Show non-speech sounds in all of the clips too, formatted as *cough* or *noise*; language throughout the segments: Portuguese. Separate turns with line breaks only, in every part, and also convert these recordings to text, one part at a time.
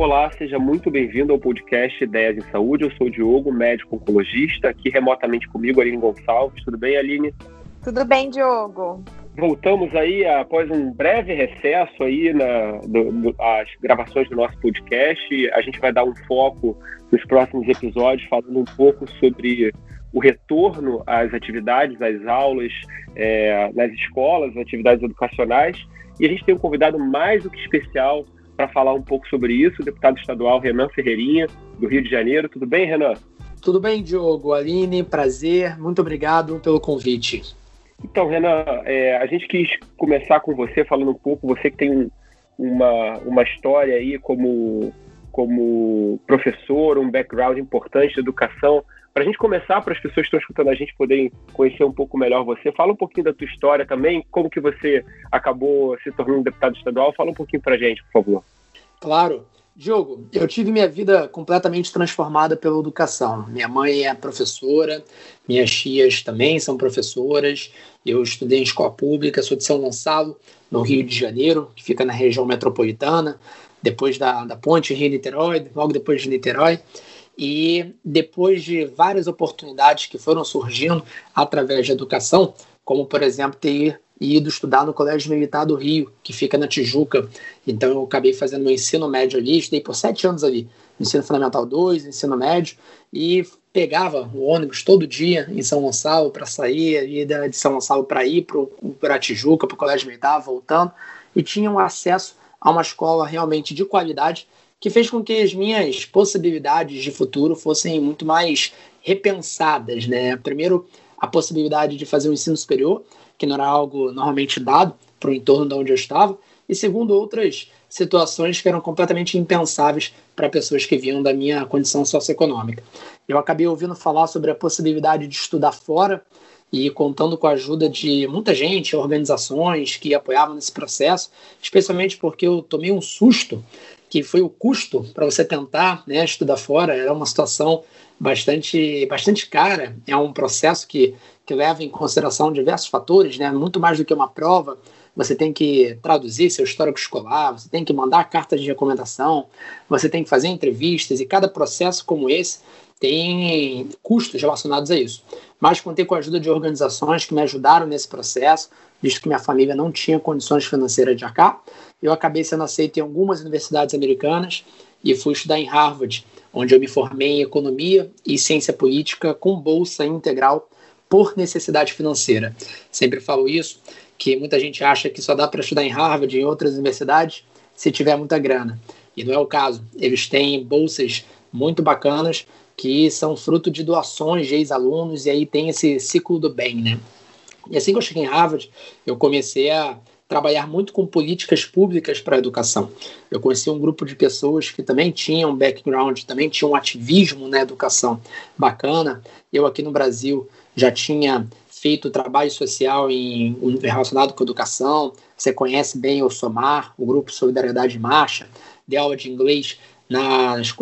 Olá, seja muito bem-vindo ao podcast Ideias em Saúde. Eu sou o Diogo, médico oncologista, aqui remotamente comigo, Aline Gonçalves. Tudo bem, Aline?
Tudo bem, Diogo.
Voltamos aí após um breve recesso aí na do, do, as gravações do nosso podcast. A gente vai dar um foco nos próximos episódios falando um pouco sobre o retorno às atividades, às aulas, é, nas escolas, atividades educacionais. E a gente tem um convidado mais do que especial para falar um pouco sobre isso, o deputado estadual Renan Ferreirinha, do Rio de Janeiro. Tudo bem, Renan?
Tudo bem, Diogo. Aline, prazer. Muito obrigado pelo convite.
Então, Renan, é, a gente quis começar com você falando um pouco, você que tem uma, uma história aí como, como professor, um background importante de educação. Para a gente começar, para as pessoas que estão escutando a gente poderem conhecer um pouco melhor você, fala um pouquinho da tua história também, como que você acabou se tornando deputado estadual, fala um pouquinho para a gente, por favor.
Claro. Diogo, eu tive minha vida completamente transformada pela educação. Minha mãe é professora, minhas tias também são professoras. Eu estudei em escola pública, sou de São Gonçalo, no Rio de Janeiro, que fica na região metropolitana, depois da, da ponte Rio-Niterói, logo depois de Niterói. E depois de várias oportunidades que foram surgindo através da educação, como por exemplo ter ido estudar no Colégio Militar do Rio, que fica na Tijuca. Então eu acabei fazendo meu ensino médio ali, estudei por sete anos ali, ensino fundamental 2, ensino médio, e pegava o ônibus todo dia em São Gonçalo para sair ali de São Gonçalo para ir para Tijuca, para o Colégio Militar, voltando, e tinha um acesso a uma escola realmente de qualidade que fez com que as minhas possibilidades de futuro fossem muito mais repensadas, né? Primeiro, a possibilidade de fazer um ensino superior, que não era algo normalmente dado para o entorno de onde eu estava, e segundo, outras situações que eram completamente impensáveis para pessoas que vinham da minha condição socioeconômica. Eu acabei ouvindo falar sobre a possibilidade de estudar fora e contando com a ajuda de muita gente, organizações que apoiavam nesse processo, especialmente porque eu tomei um susto que foi o custo para você tentar né, estudar fora, era uma situação bastante, bastante cara, é um processo que, que leva em consideração diversos fatores, né, muito mais do que uma prova, você tem que traduzir seu histórico escolar, você tem que mandar cartas de recomendação, você tem que fazer entrevistas, e cada processo como esse tem custos relacionados a isso. Mas contei com a ajuda de organizações que me ajudaram nesse processo, visto que minha família não tinha condições financeiras de arcar, eu acabei sendo aceito em algumas universidades americanas e fui estudar em Harvard, onde eu me formei em economia e ciência política com bolsa integral por necessidade financeira. Sempre falo isso, que muita gente acha que só dá para estudar em Harvard e em outras universidades se tiver muita grana. E não é o caso. Eles têm bolsas muito bacanas que são fruto de doações de ex-alunos e aí tem esse ciclo do bem, né? E assim que eu cheguei em Harvard, eu comecei a trabalhar muito com políticas públicas para a educação. Eu conheci um grupo de pessoas que também tinham background, também tinham ativismo na educação bacana. Eu aqui no Brasil já tinha feito trabalho social em, relacionado com educação. Você conhece bem o SOMAR, o Grupo Solidariedade Marcha, de aula de inglês nas,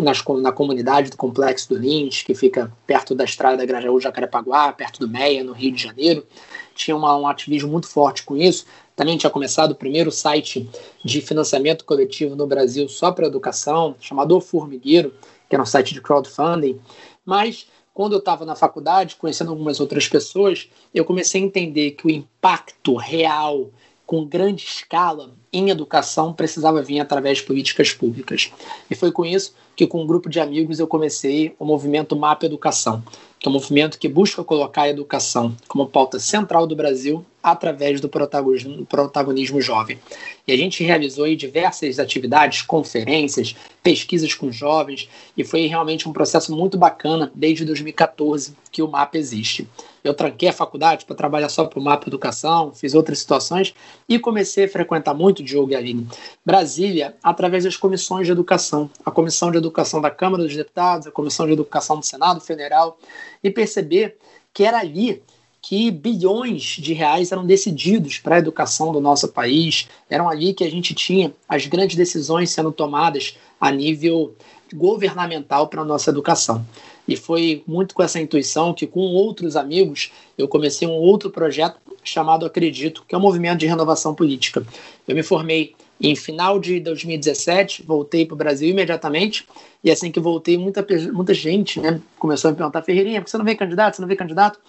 na comunidade do Complexo do Lins, que fica perto da estrada da Grajaú Jacarepaguá, perto do Meia, no Rio de Janeiro. Tinha uma, um ativismo muito forte com isso. Também tinha começado o primeiro site de financiamento coletivo no Brasil só para educação, chamado O Formigueiro, que era um site de crowdfunding. Mas quando eu estava na faculdade, conhecendo algumas outras pessoas, eu comecei a entender que o impacto real, com grande escala, em educação precisava vir através de políticas públicas. E foi com isso que, com um grupo de amigos, eu comecei o movimento Mapa Educação, que é um movimento que busca colocar a educação como pauta central do Brasil através do protagonismo, protagonismo jovem. E a gente realizou aí diversas atividades, conferências, pesquisas com jovens, e foi realmente um processo muito bacana desde 2014 que o MAP existe. Eu tranquei a faculdade para trabalhar só para o MAP Educação, fiz outras situações e comecei a frequentar muito, Diogo e Aline, Brasília através das comissões de educação. A Comissão de Educação da Câmara dos Deputados, a Comissão de Educação do Senado Federal, e perceber que era ali que bilhões de reais eram decididos para a educação do nosso país, eram ali que a gente tinha as grandes decisões sendo tomadas a nível governamental para a nossa educação. E foi muito com essa intuição que, com outros amigos, eu comecei um outro projeto chamado Acredito, que é um movimento de renovação política. Eu me formei Em final de 2017, voltei para o Brasil imediatamente. E assim que voltei, muita, muita gente né, começou a me perguntar: Ferreirinha, por que você não vem candidato? Você não vem candidato?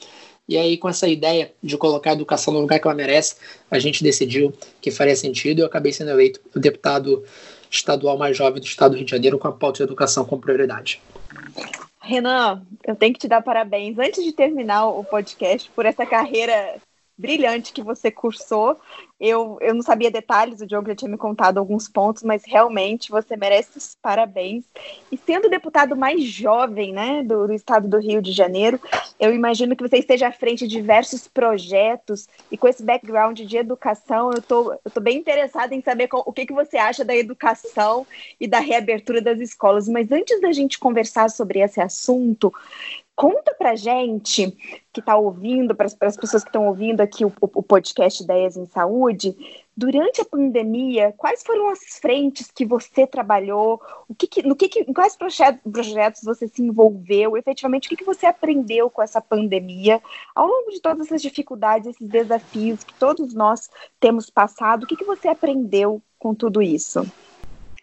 E aí, com essa ideia de colocar a educação no lugar que ela merece, a gente decidiu que faria sentido e eu acabei sendo eleito o deputado estadual mais jovem do estado do Rio de Janeiro com a pauta de educação como prioridade.
Renan, eu tenho que te dar parabéns antes de terminar o podcast por essa carreira brilhante que você cursou. Eu, eu não sabia detalhes, o Diogo já tinha me contado alguns pontos, mas realmente você merece os parabéns. E sendo o deputado mais jovem né, do, do, estado do Rio de Janeiro, eu imagino que você esteja à frente de diversos projetos e com esse background de educação, eu tô, estou bem interessada em saber qual, o que, que você acha da educação e da reabertura das escolas. Mas antes da gente conversar sobre esse assunto, Conta pra gente que está ouvindo, para as pessoas que estão ouvindo aqui o, o podcast Ideias em Saúde, durante a pandemia, quais foram as frentes que você trabalhou? O que, que no que, que, em quais projetos, projetos você se envolveu? Efetivamente, o que, que você aprendeu com essa pandemia? Ao longo de todas essas dificuldades, esses desafios que todos nós temos passado, o que, que você aprendeu com tudo isso?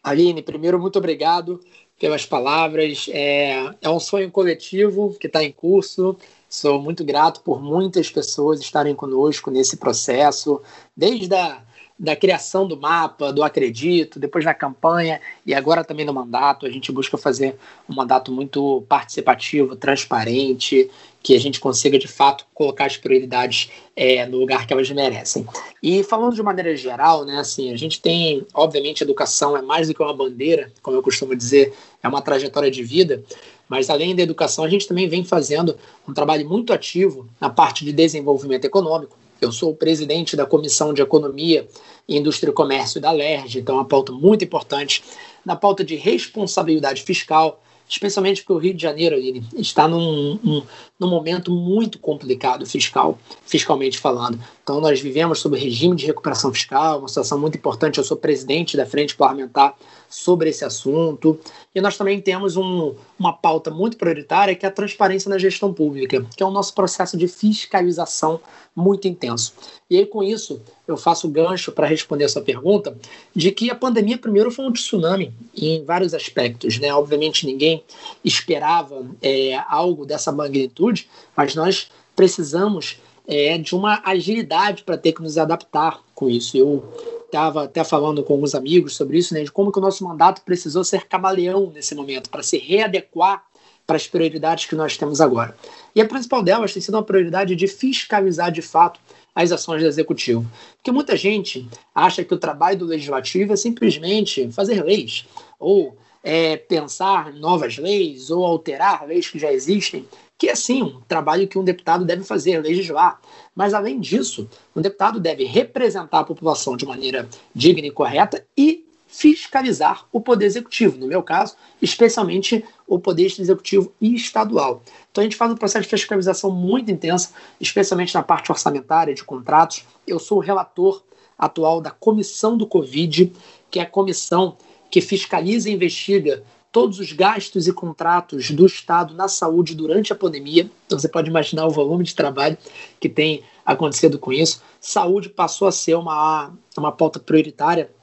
Aline, primeiro, muito obrigado pelas palavras. É, é um sonho coletivo que está em curso. Sou muito grato por muitas pessoas estarem conosco nesse processo, desde a da criação do mapa, do acredito, depois na campanha e agora também no mandato. A gente busca fazer um mandato muito participativo, transparente, que a gente consiga de fato colocar as prioridades é, no lugar que elas merecem. E falando de maneira geral, né, assim, a gente tem, obviamente, educação é mais do que uma bandeira, como eu costumo dizer, é uma trajetória de vida. Mas além da educação, a gente também vem fazendo um trabalho muito ativo na parte de desenvolvimento econômico eu sou o presidente da Comissão de Economia, Indústria e Comércio da LERJ, então é uma pauta muito importante. Na pauta de responsabilidade fiscal, especialmente porque o Rio de Janeiro Aline, está num, um, num momento muito complicado fiscal, fiscalmente falando. Então, nós vivemos sob regime de recuperação fiscal, uma situação muito importante. Eu sou presidente da Frente Parlamentar sobre esse assunto. E nós também temos um, uma pauta muito prioritária, que é a transparência na gestão pública, que é o nosso processo de fiscalização muito intenso. E aí, com isso, eu faço gancho para responder essa pergunta, de que a pandemia, primeiro, foi um tsunami em vários aspectos. Né? Obviamente, ninguém esperava é, algo dessa magnitude, mas nós precisamos é, de uma agilidade para ter que nos adaptar com isso. Eu estava até falando com alguns amigos sobre isso, né, de como que o nosso mandato precisou ser camaleão nesse momento, para se readequar para as prioridades que nós temos agora. E a principal delas tem sido uma prioridade de fiscalizar de fato as ações do executivo. Porque muita gente acha que o trabalho do legislativo é simplesmente fazer leis, ou é, pensar novas leis, ou alterar leis que já existem que é sim um trabalho que um deputado deve fazer, legislar. Mas, além disso, um deputado deve representar a população de maneira digna e correta e fiscalizar o poder executivo, no meu caso, especialmente o poder executivo e estadual. Então a gente faz um processo de fiscalização muito intensa, especialmente na parte orçamentária de contratos. Eu sou o relator atual da comissão do Covid, que é a comissão que fiscaliza e investiga todos os gastos e contratos do Estado na saúde durante a pandemia. Então você pode imaginar o volume de trabalho que tem acontecido com isso. Saúde passou a ser uma, uma pauta prioritária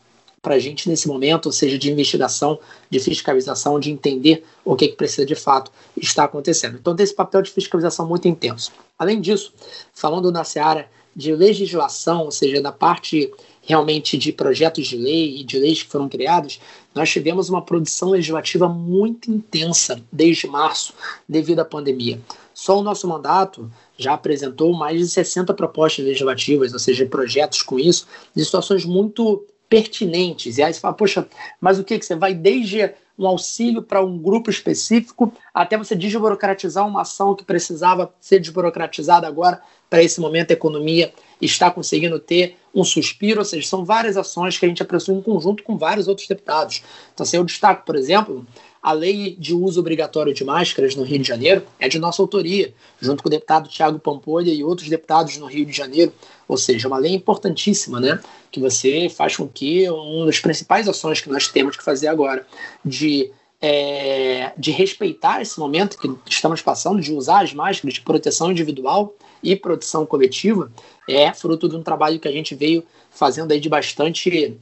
para a gente nesse momento, ou seja, de investigação, de fiscalização, de entender o que, que precisa de fato estar acontecendo. Então tem esse papel de fiscalização muito intenso. Além disso, falando na seara de legislação, ou seja, da parte realmente de projetos de lei e de leis que foram criados, nós tivemos uma produção legislativa muito intensa desde março, devido à pandemia. Só o nosso mandato já apresentou mais de 60 propostas legislativas, ou seja, projetos com isso, de situações muito pertinentes. E aí você fala, poxa, mas o que, que você vai desde um auxílio para um grupo específico, até você desburocratizar uma ação que precisava ser desburocratizada agora, para esse momento a economia está conseguindo ter um suspiro, ou seja, são várias ações que a gente apressou em conjunto com vários outros deputados. Então, assim, eu destaco, por exemplo, a lei de uso obrigatório de máscaras no Rio de Janeiro é de nossa autoria, junto com o deputado Tiago Pampolha e outros deputados no Rio de Janeiro. Ou seja, uma lei importantíssima, né? Que você faz com que uma das principais ações que nós temos que fazer agora de é, de respeitar esse momento que estamos passando, de usar as máscaras de proteção individual e proteção coletiva, é fruto de um trabalho que a gente veio fazendo aí de bastante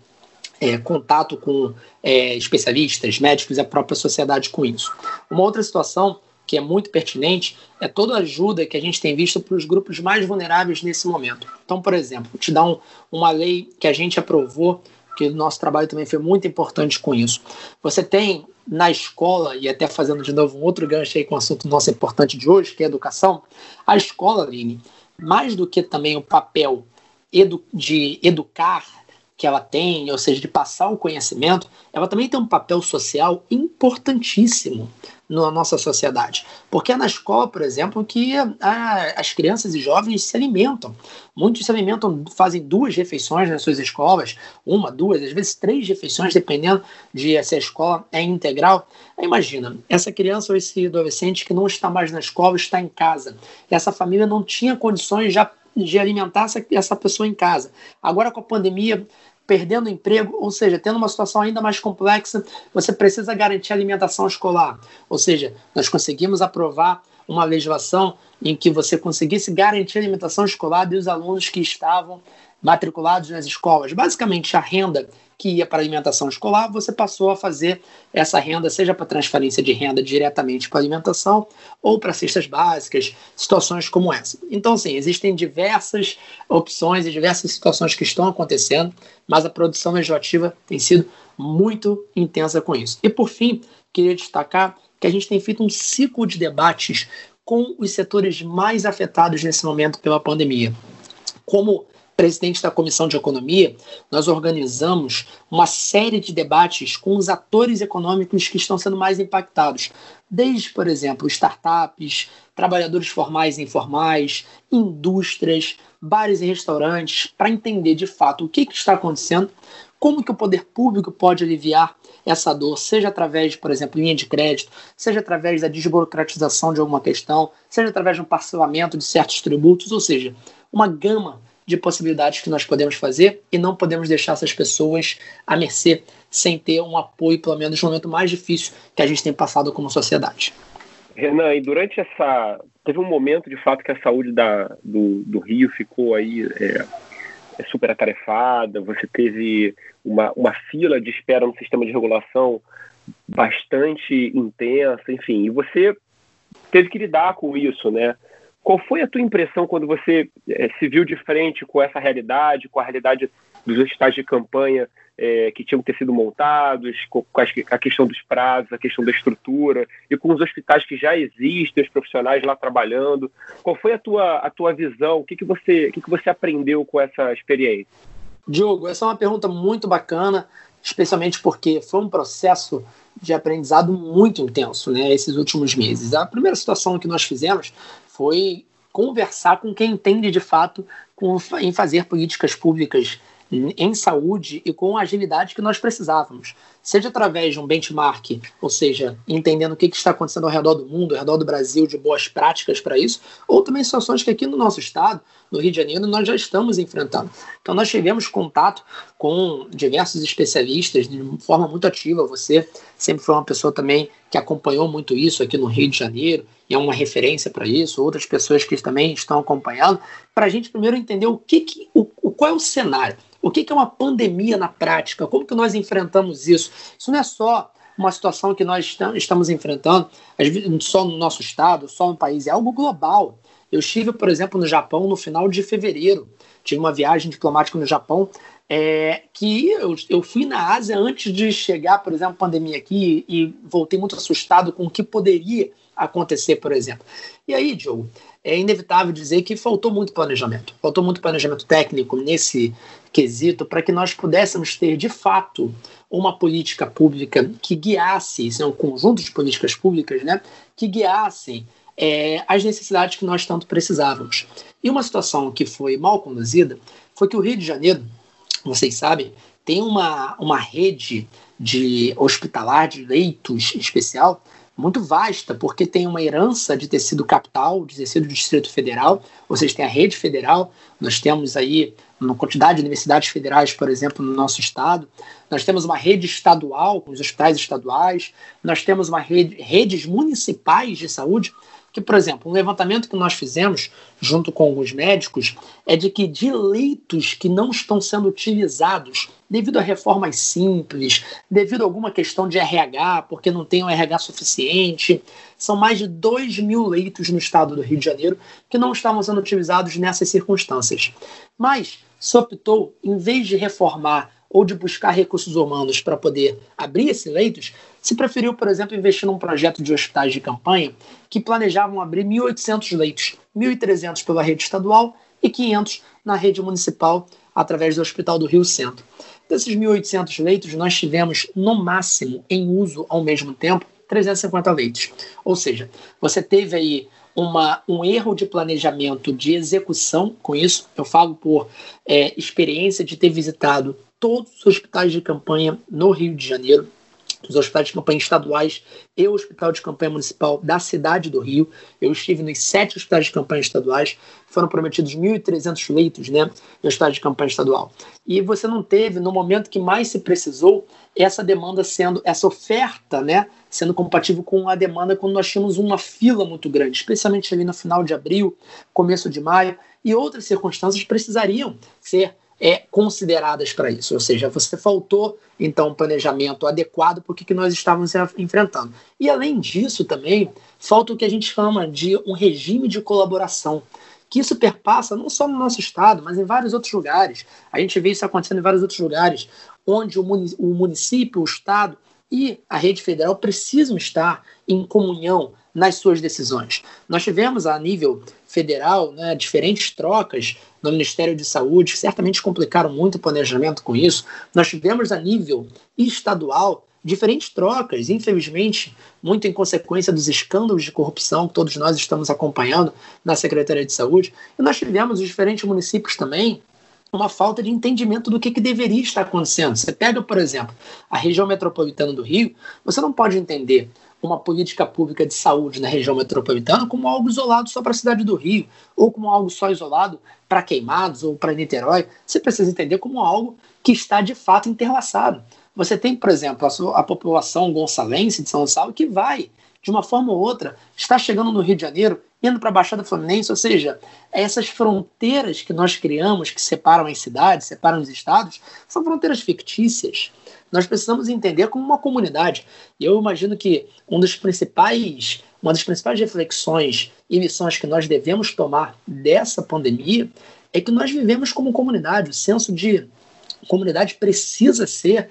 é, contato com é, especialistas, médicos e a própria sociedade com isso. Uma outra situação que é muito pertinente é toda a ajuda que a gente tem visto para os grupos mais vulneráveis nesse momento. Então, por exemplo, te dar um, uma lei que a gente aprovou, que o nosso trabalho também foi muito importante com isso. Você tem na escola, e até fazendo de novo um outro gancho aí com o assunto nosso importante de hoje, que é a educação, a escola, Aline, mais do que também o papel edu de educar que ela tem, ou seja, de passar o conhecimento, ela também tem um papel social importantíssimo na nossa sociedade. Porque é na escola, por exemplo, que a, as crianças e jovens se alimentam. Muitos se alimentam, fazem duas refeições nas suas escolas, uma, duas, às vezes três refeições, dependendo de se a escola é integral. Aí imagina, essa criança ou esse adolescente que não está mais na escola, está em casa. Essa família não tinha condições já de alimentar essa, essa pessoa em casa. Agora, com a pandemia, perdendo emprego, ou seja, tendo uma situação ainda mais complexa, você precisa garantir alimentação escolar. Ou seja, nós conseguimos aprovar uma legislação em que você conseguisse garantir alimentação escolar dos alunos que estavam matriculados nas escolas. Basicamente, a renda que ia para alimentação escolar, você passou a fazer essa renda, seja para transferência de renda diretamente para alimentação ou para cestas básicas, situações como essa. Então, sim, existem diversas opções e diversas situações que estão acontecendo, mas a produção legislativa tem sido muito intensa com isso. E, por fim, queria destacar que a gente tem feito um ciclo de debates com os setores mais afetados nesse momento pela pandemia. Como presidente da Comissão de Economia, nós organizamos uma série de debates com os atores econômicos que estão sendo mais impactados, desde, por exemplo, startups, trabalhadores formais e informais, indústrias, bares e restaurantes, para entender de fato o que, que está acontecendo, como que o poder público pode aliviar essa dor, seja através por exemplo, linha de crédito, seja através da desburocratização de alguma questão, seja através de um parcelamento de certos tributos, ou seja, uma gama de possibilidades que nós podemos fazer e não podemos deixar essas pessoas à mercê sem ter um apoio, pelo menos no momento mais difícil que a gente tem passado como sociedade.
Renan, e durante essa. Teve um momento, de fato, que a saúde da, do, do Rio ficou aí é, é super atarefada, você teve uma, uma fila de espera no sistema de regulação bastante intensa, enfim, e você teve que lidar com isso, né? Qual foi a tua impressão quando você é, se viu de frente com essa realidade, com a realidade dos hospitais de campanha é, que tinham que ter sido montados, com, a questão dos prazos, a questão da estrutura, e com os hospitais que já existem, os profissionais lá trabalhando? Qual foi a tua, a tua visão? O que, que, você, o que, que você aprendeu com essa experiência?
Diogo, essa é uma pergunta muito bacana, especialmente porque foi um processo de aprendizado muito intenso, né, esses últimos meses. A primeira situação que nós fizemos foi conversar com quem entende de fato com, em fazer políticas públicas em saúde e com a agilidade que nós precisávamos. Seja através de um benchmark, ou seja, entendendo o que está acontecendo ao redor do mundo, ao redor do Brasil, de boas práticas para isso, ou também situações que aqui no nosso estado, no Rio de Janeiro, nós já estamos enfrentando. Então, nós tivemos contato com diversos especialistas de forma muito ativa. Você sempre foi uma pessoa também que acompanhou muito isso aqui no Rio de Janeiro é uma referência para isso. Outras pessoas que também estão acompanhando, para a gente primeiro entender o que, que o, qual é o cenário. O que é uma pandemia na prática? Como que nós enfrentamos isso? Isso não é só uma situação que nós estamos enfrentando só no nosso estado, só no país, é algo global. Eu estive, por exemplo, no Japão no final de fevereiro. Tive uma viagem diplomática no Japão é, que eu, eu fui na Ásia antes de chegar, por exemplo, a pandemia aqui e voltei muito assustado com o que poderia acontecer, por exemplo. E aí, Diogo, é inevitável dizer que faltou muito planejamento. Faltou muito planejamento técnico nesse quesito para que nós pudéssemos ter, de fato, uma política pública que guiasse, isso é um conjunto de políticas públicas, né, que guiassem é, as necessidades que nós tanto precisávamos. E uma situação que foi mal conduzida foi que o Rio de Janeiro, vocês sabem, tem uma, uma rede de hospitalar de leitos especial muito vasta, porque tem uma herança de tecido capital, de tecido do Distrito Federal, ou seja, tem a rede federal, nós temos aí uma quantidade de universidades federais, por exemplo, no nosso estado, nós temos uma rede estadual, com os hospitais estaduais, nós temos uma rede, redes municipais de saúde, Porque, por exemplo, um levantamento que nós fizemos junto com alguns médicos é de que de leitos que não estão sendo utilizados devido a reformas simples, devido a alguma questão de RH, porque não tem um RH suficiente, são mais de 2 mil leitos no estado do Rio de Janeiro que não estavam sendo utilizados nessas circunstâncias. Mas se optou, em vez de reformar ou de buscar recursos humanos para poder abrir esses leitos, se preferiu, por exemplo, investir num projeto de hospitais de campanha que planejavam abrir 1.800 leitos, 1.300 pela rede estadual e 500 na rede municipal através do Hospital do Rio Centro. Desses 1.800 leitos, nós tivemos, no máximo, em uso ao mesmo tempo, 350 leitos. Ou seja, você teve aí uma, um erro de planejamento de execução com isso. Eu falo por é, experiência de ter visitado todos os hospitais de campanha no Rio de Janeiro, os hospitais de campanha estaduais e o Hospital de Campanha Municipal da cidade do Rio. Eu estive nos sete hospitais de campanha estaduais, foram prometidos 1.300 leitos né, no hospital de campanha estadual. E você não teve, no momento que mais se precisou, essa demanda sendo, essa oferta, né, sendo compatível com a demanda quando nós tínhamos uma fila muito grande, especialmente ali no final de abril, começo de maio, e outras circunstâncias precisariam ser é, consideradas para isso. Ou seja, você faltou, então, um planejamento adequado para o que, que nós estávamos enfrentando. E, além disso, também, falta o que a gente chama de um regime de colaboração que isso perpassa não só no nosso estado, mas em vários outros lugares. A gente vê isso acontecendo em vários outros lugares, onde o município, o estado e a rede federal precisam estar em comunhão nas suas decisões. Nós tivemos a nível federal né, diferentes trocas no Ministério de Saúde, certamente complicaram muito o planejamento com isso. Nós tivemos a nível estadual diferentes trocas, infelizmente, muito em consequência dos escândalos de corrupção que todos nós estamos acompanhando na Secretaria de Saúde. E nós tivemos os diferentes municípios também uma falta de entendimento do que, que deveria estar acontecendo. Você pega, por exemplo, a região metropolitana do Rio, você não pode entender uma política pública de saúde na região metropolitana como algo isolado só para a cidade do Rio, ou como algo só isolado para Queimados ou para Niterói. Você precisa entender como algo que está de fato interlaçado. Você tem, por exemplo, a, sua, a população gonçalense de São Gonçalo que vai, de uma forma ou outra, está chegando no Rio de Janeiro, indo para a Baixada Fluminense, ou seja, essas fronteiras que nós criamos, que separam as cidades, separam os estados, são fronteiras fictícias nós precisamos entender como uma comunidade. E eu imagino que um dos principais, uma das principais reflexões e lições que nós devemos tomar dessa pandemia é que nós vivemos como comunidade. O senso de comunidade precisa ser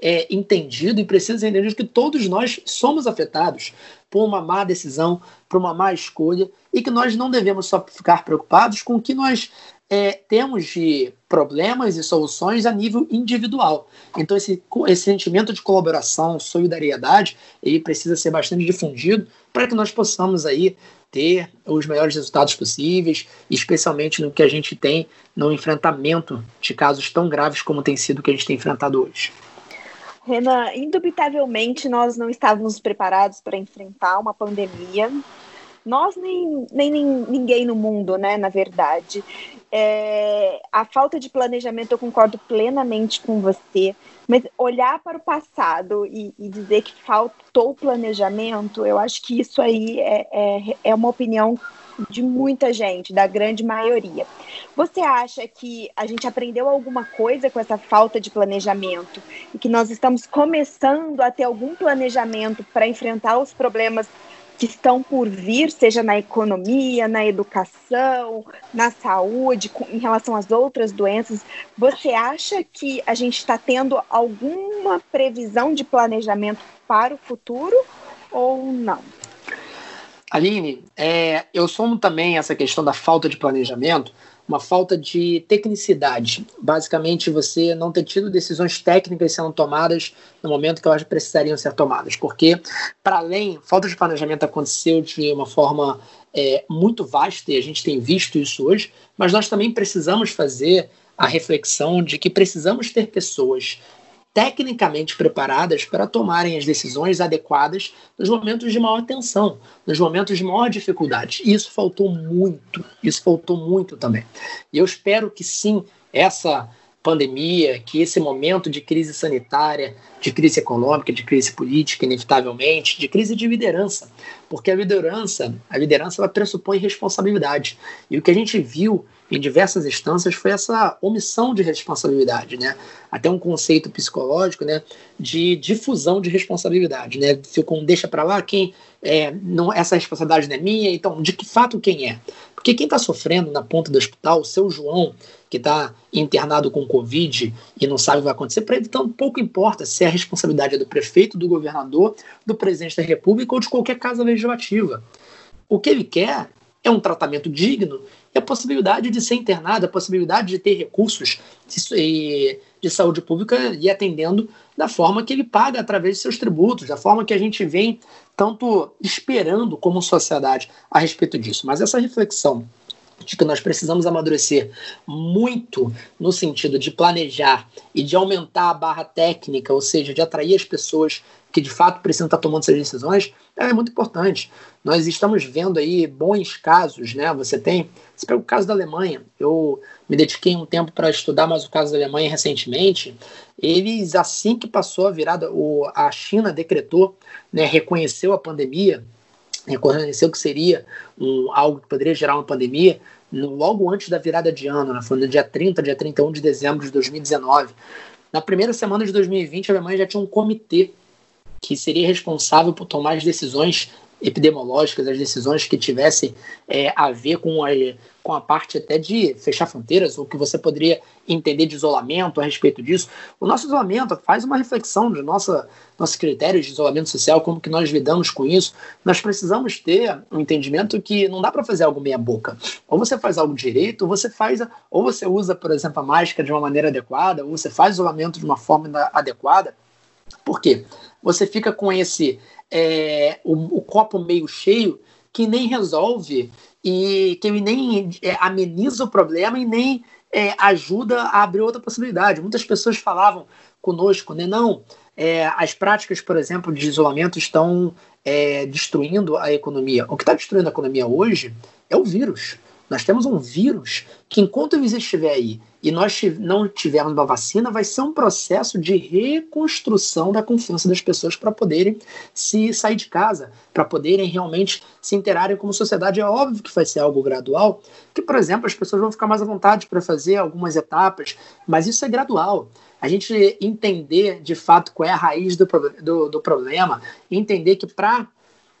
é, entendido e precisa ser entendido que todos nós somos afetados por uma má decisão, por uma má escolha, e que nós não devemos só ficar preocupados com o que nós é, temos de problemas e soluções a nível individual. Então, esse, esse sentimento de colaboração, solidariedade, ele precisa ser bastante difundido para que nós possamos aí ter os melhores resultados possíveis, especialmente no que a gente tem no enfrentamento de casos tão graves como tem sido o que a gente tem enfrentado hoje.
Renan, indubitavelmente nós não estávamos preparados para enfrentar uma pandemia. Nós nem, nem, nem ninguém no mundo, né, na verdade. É, a falta de planejamento, eu concordo plenamente com você, mas olhar para o passado e, e dizer que faltou planejamento, eu acho que isso aí é, é, é uma opinião de muita gente, da grande maioria. Você acha que a gente aprendeu alguma coisa com essa falta de planejamento e que nós estamos começando a ter algum planejamento para enfrentar os problemas que estão por vir, seja na economia, na educação, na saúde, em relação às outras doenças, você acha que a gente está tendo alguma previsão de planejamento para o futuro ou não?
Aline, é, eu somo também essa questão da falta de planejamento uma falta de tecnicidade. Basicamente, você não ter tido decisões técnicas sendo tomadas no momento que elas precisariam ser tomadas. Porque, para além, falta de planejamento aconteceu de uma forma é, muito vasta, e a gente tem visto isso hoje, mas nós também precisamos fazer a reflexão de que precisamos ter pessoas tecnicamente preparadas para tomarem as decisões adequadas nos momentos de maior tensão, nos momentos de maior dificuldade. E isso faltou muito, isso faltou muito também. E eu espero que sim, essa pandemia, que esse momento de crise sanitária, de crise econômica, de crise política, inevitavelmente, de crise de liderança, Porque a liderança, a liderança ela pressupõe responsabilidade. E o que a gente viu em diversas instâncias foi essa omissão de responsabilidade, né? Até um conceito psicológico, né, de difusão de responsabilidade, né? Fica um deixa para lá quem é, não essa responsabilidade não é minha, então de que fato quem é? Porque quem está sofrendo na ponta do hospital, o seu João, que está internado com Covid e não sabe o que vai acontecer, para ele então pouco importa se a responsabilidade é do prefeito, do governador, do presidente da República ou de qualquer casa legislativa. O que ele quer é um tratamento digno e a possibilidade de ser internado, a possibilidade de ter recursos de, de saúde pública e atendendo da forma que ele paga através de seus tributos, da forma que a gente vem tanto esperando como sociedade a respeito disso. Mas essa reflexão de que nós precisamos amadurecer muito no sentido de planejar e de aumentar a barra técnica, ou seja, de atrair as pessoas que de fato precisam estar tomando essas decisões, é muito importante. Nós estamos vendo aí bons casos, né? Você tem, você pega o caso da Alemanha. Eu me dediquei um tempo para estudar mais o caso da Alemanha recentemente. Eles, assim que passou a virada, o, a China decretou, né, reconheceu a pandemia, reconheceu que seria um, algo que poderia gerar uma pandemia, no, logo antes da virada de ano, né, foi no dia 30, dia 31 de dezembro de 2019. Na primeira semana de 2020, a Alemanha já tinha um comitê que seria responsável por tomar as decisões epidemiológicas, as decisões que tivessem é, a ver com a, com a parte até de fechar fronteiras, ou que você poderia entender de isolamento a respeito disso. O nosso isolamento faz uma reflexão de nossa, nossos critérios de isolamento social, como que nós lidamos com isso. Nós precisamos ter um entendimento que não dá para fazer algo meia boca. Ou você faz algo direito, ou você faz, ou você usa, por exemplo, a máscara de uma maneira adequada, ou você faz isolamento de uma forma adequada. Por quê? Você fica com esse é, o, o, copo meio cheio que nem resolve e que nem é, ameniza o problema e nem é, ajuda a abrir outra possibilidade. Muitas pessoas falavam conosco, né? Não, é, as práticas, por exemplo, de isolamento estão é, destruindo a economia. O que está destruindo a economia hoje é o vírus. Nós temos um vírus que, enquanto ele estiver aí e nós não tivermos uma vacina, vai ser um processo de reconstrução da confiança das pessoas para poderem se sair de casa, para poderem realmente se interarem como sociedade. É óbvio que vai ser algo gradual, que, por exemplo, as pessoas vão ficar mais à vontade para fazer algumas etapas, mas isso é gradual. A gente entender de fato qual é a raiz do, do, do problema, entender que para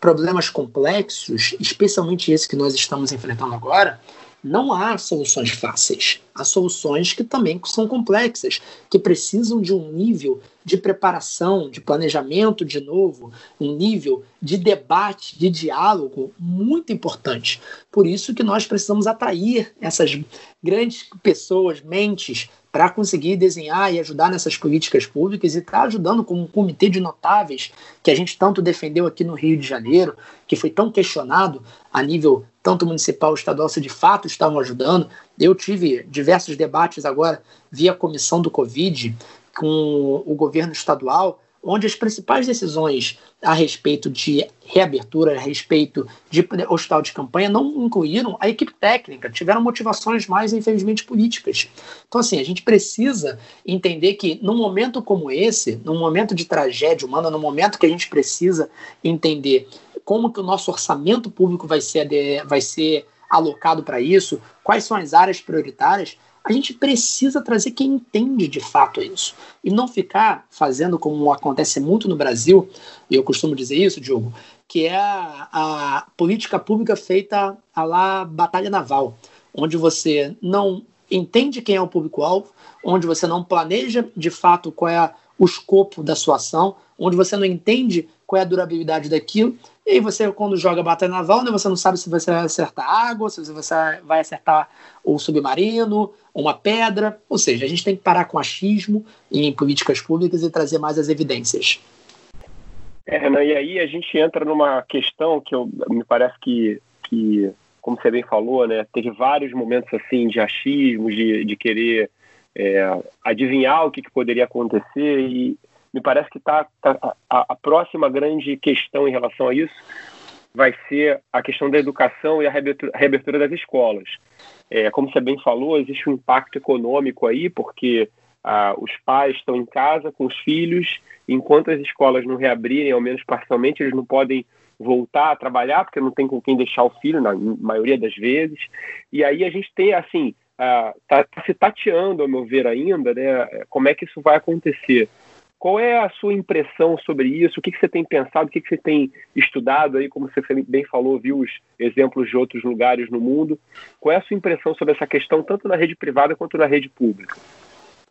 problemas complexos, especialmente esse que nós estamos enfrentando agora, não há soluções fáceis. Há soluções que também são complexas, que precisam de um nível de preparação, de planejamento de novo, um nível de debate, de diálogo muito importante. Por isso que nós precisamos atrair essas grandes pessoas, mentes, para conseguir desenhar e ajudar nessas políticas públicas e está ajudando como um comitê de notáveis que a gente tanto defendeu aqui no Rio de Janeiro, que foi tão questionado a nível tanto municipal estadual se de fato estavam ajudando. Eu tive diversos debates agora via comissão do Covid com o governo estadual onde as principais decisões a respeito de reabertura, a respeito de hospital de campanha, não incluíram a equipe técnica, tiveram motivações mais, infelizmente, políticas. Então, assim, a gente precisa entender que num momento como esse, num momento de tragédia humana, num momento que a gente precisa entender como que o nosso orçamento público vai ser, vai ser alocado para isso, quais são as áreas prioritárias, a gente precisa trazer quem entende de fato isso. E não ficar fazendo como acontece muito no Brasil, e eu costumo dizer isso, Diogo, que é a, a política pública feita a lá batalha naval, onde você não entende quem é o público-alvo, onde você não planeja de fato qual é o escopo da sua ação, onde você não entende qual é a durabilidade daquilo, e aí você, quando joga batalha naval, né, você não sabe se você vai acertar água, se você vai acertar o submarino, uma pedra. Ou seja, a gente tem que parar com achismo em políticas públicas e trazer mais as evidências.
É, Renan, e aí a gente entra numa questão que eu, me parece que, que, como você bem falou, né, teve vários momentos assim de achismo, de, de querer é, adivinhar o que, que poderia acontecer e me parece que tá, tá a, a, próxima grande questão em relação a isso vai ser a questão da educação e a reabertura, reabertura das escolas. É, como você bem falou, existe um impacto econômico aí, porque ah, os pais estão em casa com os filhos, enquanto as escolas não reabrirem, ao menos parcialmente, eles não podem voltar a trabalhar, porque não tem com quem deixar o filho, na maioria das vezes. E aí a gente tem, assim, está uh, se tateando, ao meu ver, ainda, né, como é que isso vai acontecer. Qual é a sua impressão sobre isso? O que, que você tem pensado? O que, que você tem estudado aí? Como você bem falou, viu os exemplos de outros lugares no mundo. Qual é a sua impressão sobre essa questão, tanto na rede privada quanto na rede pública?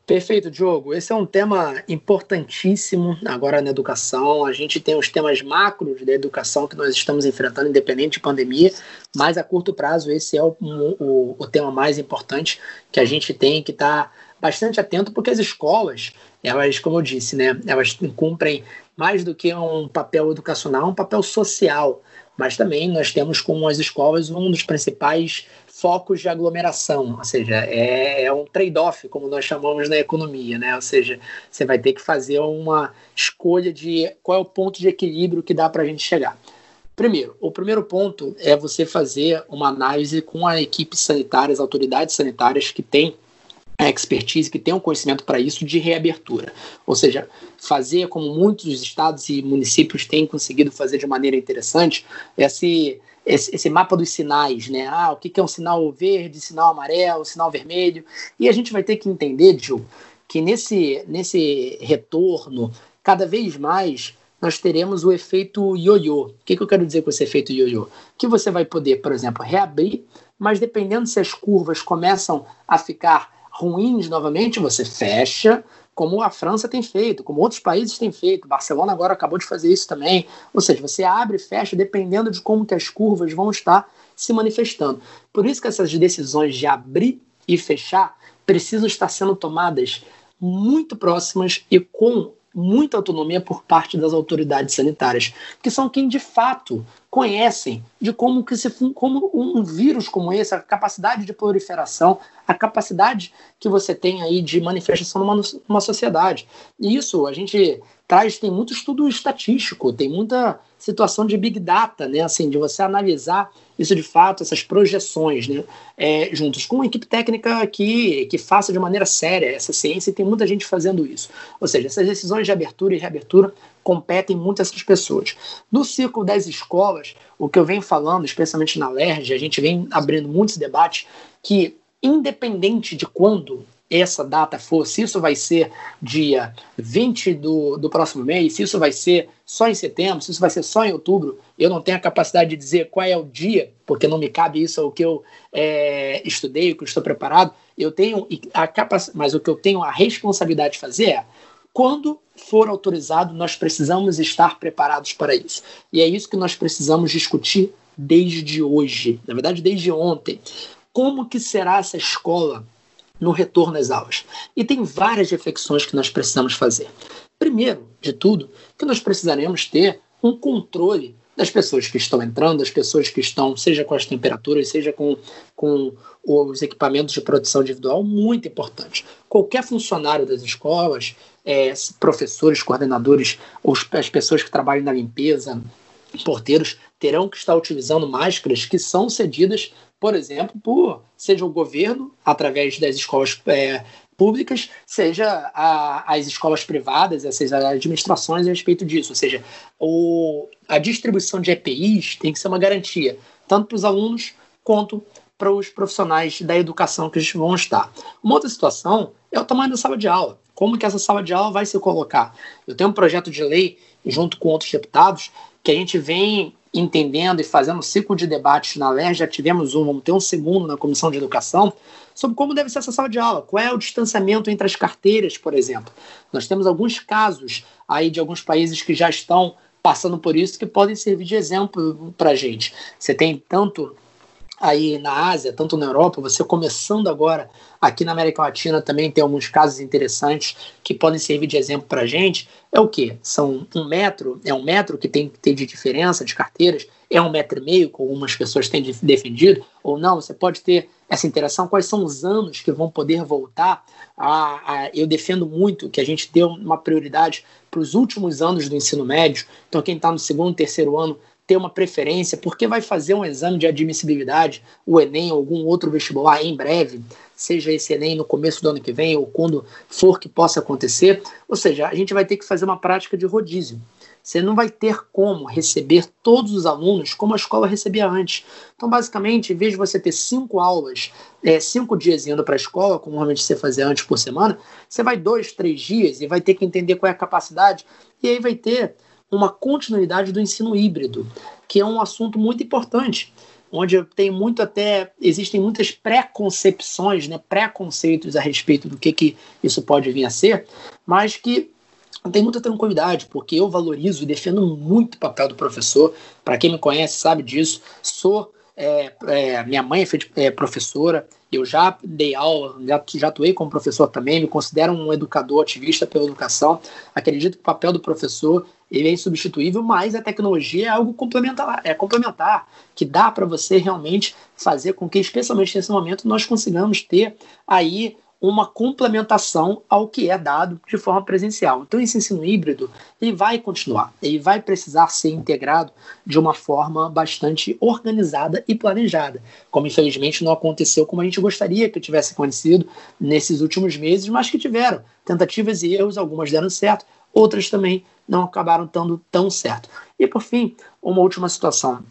Perfeito, Diogo. Esse é um tema importantíssimo agora na educação. A gente tem os temas macros da educação que nós estamos enfrentando, independente de pandemia, mas a curto prazo esse é o, o, o tema mais importante que a gente tem que estar tá bastante atento, porque as escolas, elas, como eu disse, né, elas cumprem mais do que um papel educacional, um papel social. Mas também nós temos como as escolas um dos principais focos de aglomeração, ou seja, é, é um trade-off, como nós chamamos na economia, né? Ou seja, você vai ter que fazer uma escolha de qual é o ponto de equilíbrio que dá para a gente chegar. Primeiro, o primeiro ponto é você fazer uma análise com a equipe sanitária, as autoridades sanitárias que têm a expertise, que tem um conhecimento para isso de reabertura. Ou seja, fazer como muitos estados e municípios têm conseguido fazer de maneira interessante, esse esse, esse, mapa dos sinais, né? Ah, o que, que é um sinal verde, sinal amarelo, sinal vermelho. E a gente vai ter que entender, Gil, que nesse, nesse retorno, cada vez mais nós teremos o efeito ioiô. O que, que eu quero dizer com esse efeito ioiô? Que você vai poder, por exemplo, reabrir, mas dependendo se as curvas começam a ficar ruins novamente, você fecha, como a França tem feito, como outros países têm feito. Barcelona agora acabou de fazer isso também. Ou seja, você abre e fecha dependendo de como que as curvas vão estar se manifestando. Por isso que essas decisões de abrir e fechar precisam estar sendo tomadas muito próximas e com muita autonomia por parte das autoridades sanitárias, que são quem de fato conhecem de como que se como um vírus como esse, a capacidade de proliferação, a capacidade que você tem aí de manifestação numa, numa sociedade. E isso a gente traz, tem muito estudo estatístico, tem muita situação de big data, né? Assim, de você analisar isso de fato, essas projeções, né? É, juntos com uma equipe técnica que, que faça de maneira séria essa ciência e tem muita gente fazendo isso. Ou seja, essas decisões de abertura e reabertura competem muito essas pessoas. No círculo das escolas, o que eu venho falando, especialmente na LERJ, a gente vem abrindo muitos debates que, independente de quando essa data for, se isso vai ser dia 20 do, do próximo mês, se isso vai ser só em setembro, se isso vai ser só em outubro, eu não tenho a capacidade de dizer qual é o dia, porque não me cabe isso ao que eu é, estudei, o que eu estou preparado. Eu tenho a capacidade, mas o que eu tenho a responsabilidade de fazer é quando for autorizado, nós precisamos estar preparados para isso. E é isso que nós precisamos discutir desde hoje, na verdade desde ontem. Como que será essa escola no retorno às aulas. E tem várias reflexões que nós precisamos fazer. Primeiro de tudo, que nós precisaremos ter um controle das pessoas que estão entrando, das pessoas que estão, seja com as temperaturas, seja com, com os equipamentos de proteção individual, muito importante. Qualquer funcionário das escolas, é, professores, coordenadores, os, as pessoas que trabalham na limpeza, porteiros, terão que estar utilizando máscaras que são cedidas por exemplo, por seja o governo, através das escolas é, públicas, seja a, as escolas privadas, seja as administrações a respeito disso. Ou seja, o, a distribuição de EPIs tem que ser uma garantia, tanto para os alunos quanto para os profissionais da educação que vão estar. Uma outra situação é o tamanho da sala de aula. Como que essa sala de aula vai se colocar? Eu tenho um projeto de lei, junto com outros deputados, que a gente vem entendendo e fazendo um ciclo de debates na LER, já tivemos um, vamos ter um segundo na Comissão de Educação, sobre como deve ser essa sala de aula, qual é o distanciamento entre as carteiras, por exemplo. Nós temos alguns casos aí de alguns países que já estão passando por isso que podem servir de exemplo para a gente. Você tem tanto aí na Ásia, tanto na Europa, você começando agora aqui na América Latina também tem alguns casos interessantes que podem servir de exemplo para a gente. É o que? São um metro, é um metro que tem que ter de diferença de carteiras, é um metro e meio, como algumas pessoas têm defendido, ou não, você pode ter essa interação, quais são os anos que vão poder voltar a, a eu defendo muito que a gente dê uma prioridade para os últimos anos do ensino médio, então quem está no segundo, terceiro ano ter uma preferência, porque vai fazer um exame de admissibilidade, o Enem ou algum outro vestibular em breve, seja esse Enem no começo do ano que vem ou quando for que possa acontecer. Ou seja, a gente vai ter que fazer uma prática de rodízio. Você não vai ter como receber todos os alunos como a escola recebia antes. Então, basicamente, em vez de você ter cinco aulas, é, cinco dias indo para a escola, como normalmente você fazia antes por semana, você vai dois, três dias e vai ter que entender qual é a capacidade, e aí vai ter uma continuidade do ensino híbrido, que é um assunto muito importante onde tem muito até existem muitas preconcepções, né, preconceitos a respeito do que, que isso pode vir a ser, mas que tem muita tranquilidade, porque eu valorizo e defendo muito o papel do professor. Para quem me conhece sabe disso. Sou é, é, minha mãe é, é professora, eu já dei aula, já, já atuei como professor também, me considero um educador ativista pela educação. Acredito que o papel do professor ele é insubstituível, mas a tecnologia é algo complementar, é complementar, que dá para você realmente fazer com que, especialmente nesse momento, nós consigamos ter aí uma complementação ao que é dado de forma presencial. Então, esse ensino híbrido ele vai continuar, ele vai precisar ser integrado de uma forma bastante organizada e planejada, como infelizmente não aconteceu como a gente gostaria que tivesse acontecido nesses últimos meses, mas que tiveram tentativas e erros, algumas deram certo, outras também não acabaram dando tão certo. E por fim, uma última situação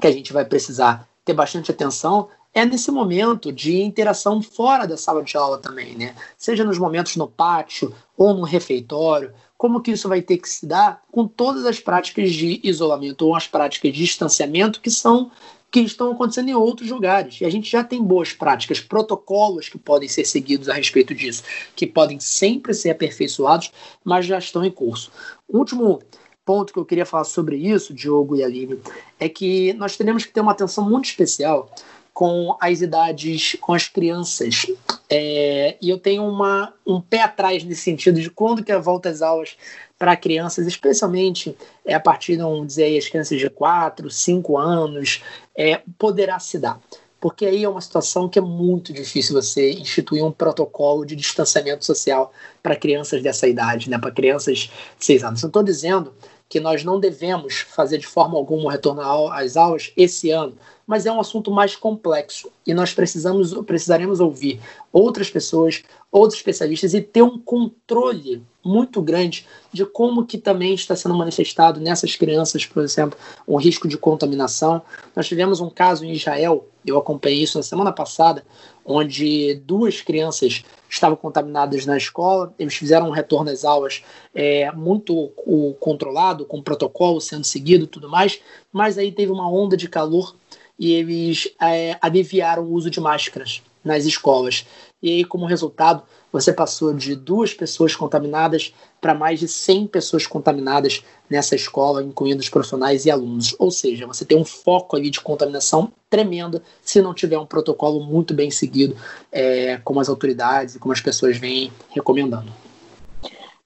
que a gente vai precisar ter bastante atenção é nesse momento de interação fora da sala de aula também, né? Seja nos momentos no pátio ou no refeitório, como que isso vai ter que se dar com todas as práticas de isolamento ou as práticas de distanciamento que são que estão acontecendo em outros lugares. E a gente já tem boas práticas, protocolos que podem ser seguidos a respeito disso, que podem sempre ser aperfeiçoados, mas já estão em curso. O último ponto que eu queria falar sobre isso, Diogo e Aline, é que nós teremos que ter uma atenção muito especial com as idades, com as crianças. É, e eu tenho uma, um pé atrás nesse sentido de quando que é a volta às aulas para crianças, especialmente é, a partir, vamos dizer, aí, as crianças de 4, 5 anos, é, poderá se dar. Porque aí é uma situação que é muito difícil você instituir um protocolo de distanciamento social para crianças dessa idade, né? para crianças de 6 anos. Não estou dizendo que nós não devemos fazer de forma alguma o retorno às aulas esse ano, mas é um assunto mais complexo e nós precisamos precisaremos ouvir outras pessoas, outros especialistas e ter um controle muito grande de como que também está sendo manifestado nessas crianças, por exemplo, o risco de contaminação. Nós tivemos um caso em Israel, eu acompanhei isso na semana passada, onde duas crianças estavam contaminadas na escola, eles fizeram um retorno às aulas é, muito o, controlado, com protocolo sendo seguido tudo mais, mas aí teve uma onda de calor e eles é, aliviaram o uso de máscaras nas escolas. E aí, como resultado, você passou de duas pessoas contaminadas para mais de 100 pessoas contaminadas nessa escola, incluindo os profissionais e alunos. Ou seja, você tem um foco ali de contaminação tremenda se não tiver um protocolo muito bem seguido, é, como as autoridades e como as pessoas vêm recomendando.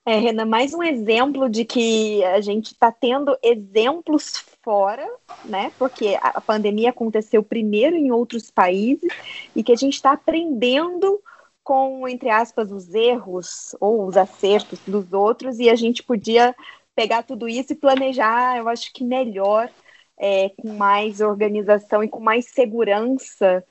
É, Renan, mais um exemplo de que a gente está tendo exemplos fora, né? Porque a pandemia aconteceu primeiro em outros países e que a gente está aprendendo com, entre aspas, os erros ou os acertos dos outros e a gente podia pegar tudo isso e planejar, eu acho que melhor é, com mais organização e com mais segurança.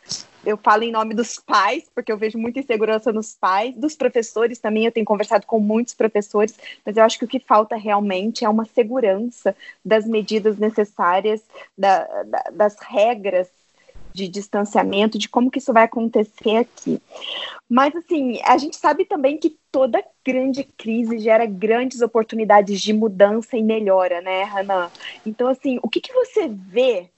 Eu falo em nome dos pais, porque eu vejo muita insegurança nos pais, dos professores também. Eu tenho conversado com muitos professores, mas eu acho que o que falta realmente é uma segurança das medidas necessárias, da, da, das regras de distanciamento, de como que isso vai acontecer aqui. Mas, assim, a gente sabe também que toda grande crise gera grandes oportunidades de mudança e melhora, né, Hanan? Então, assim, o que, que você vê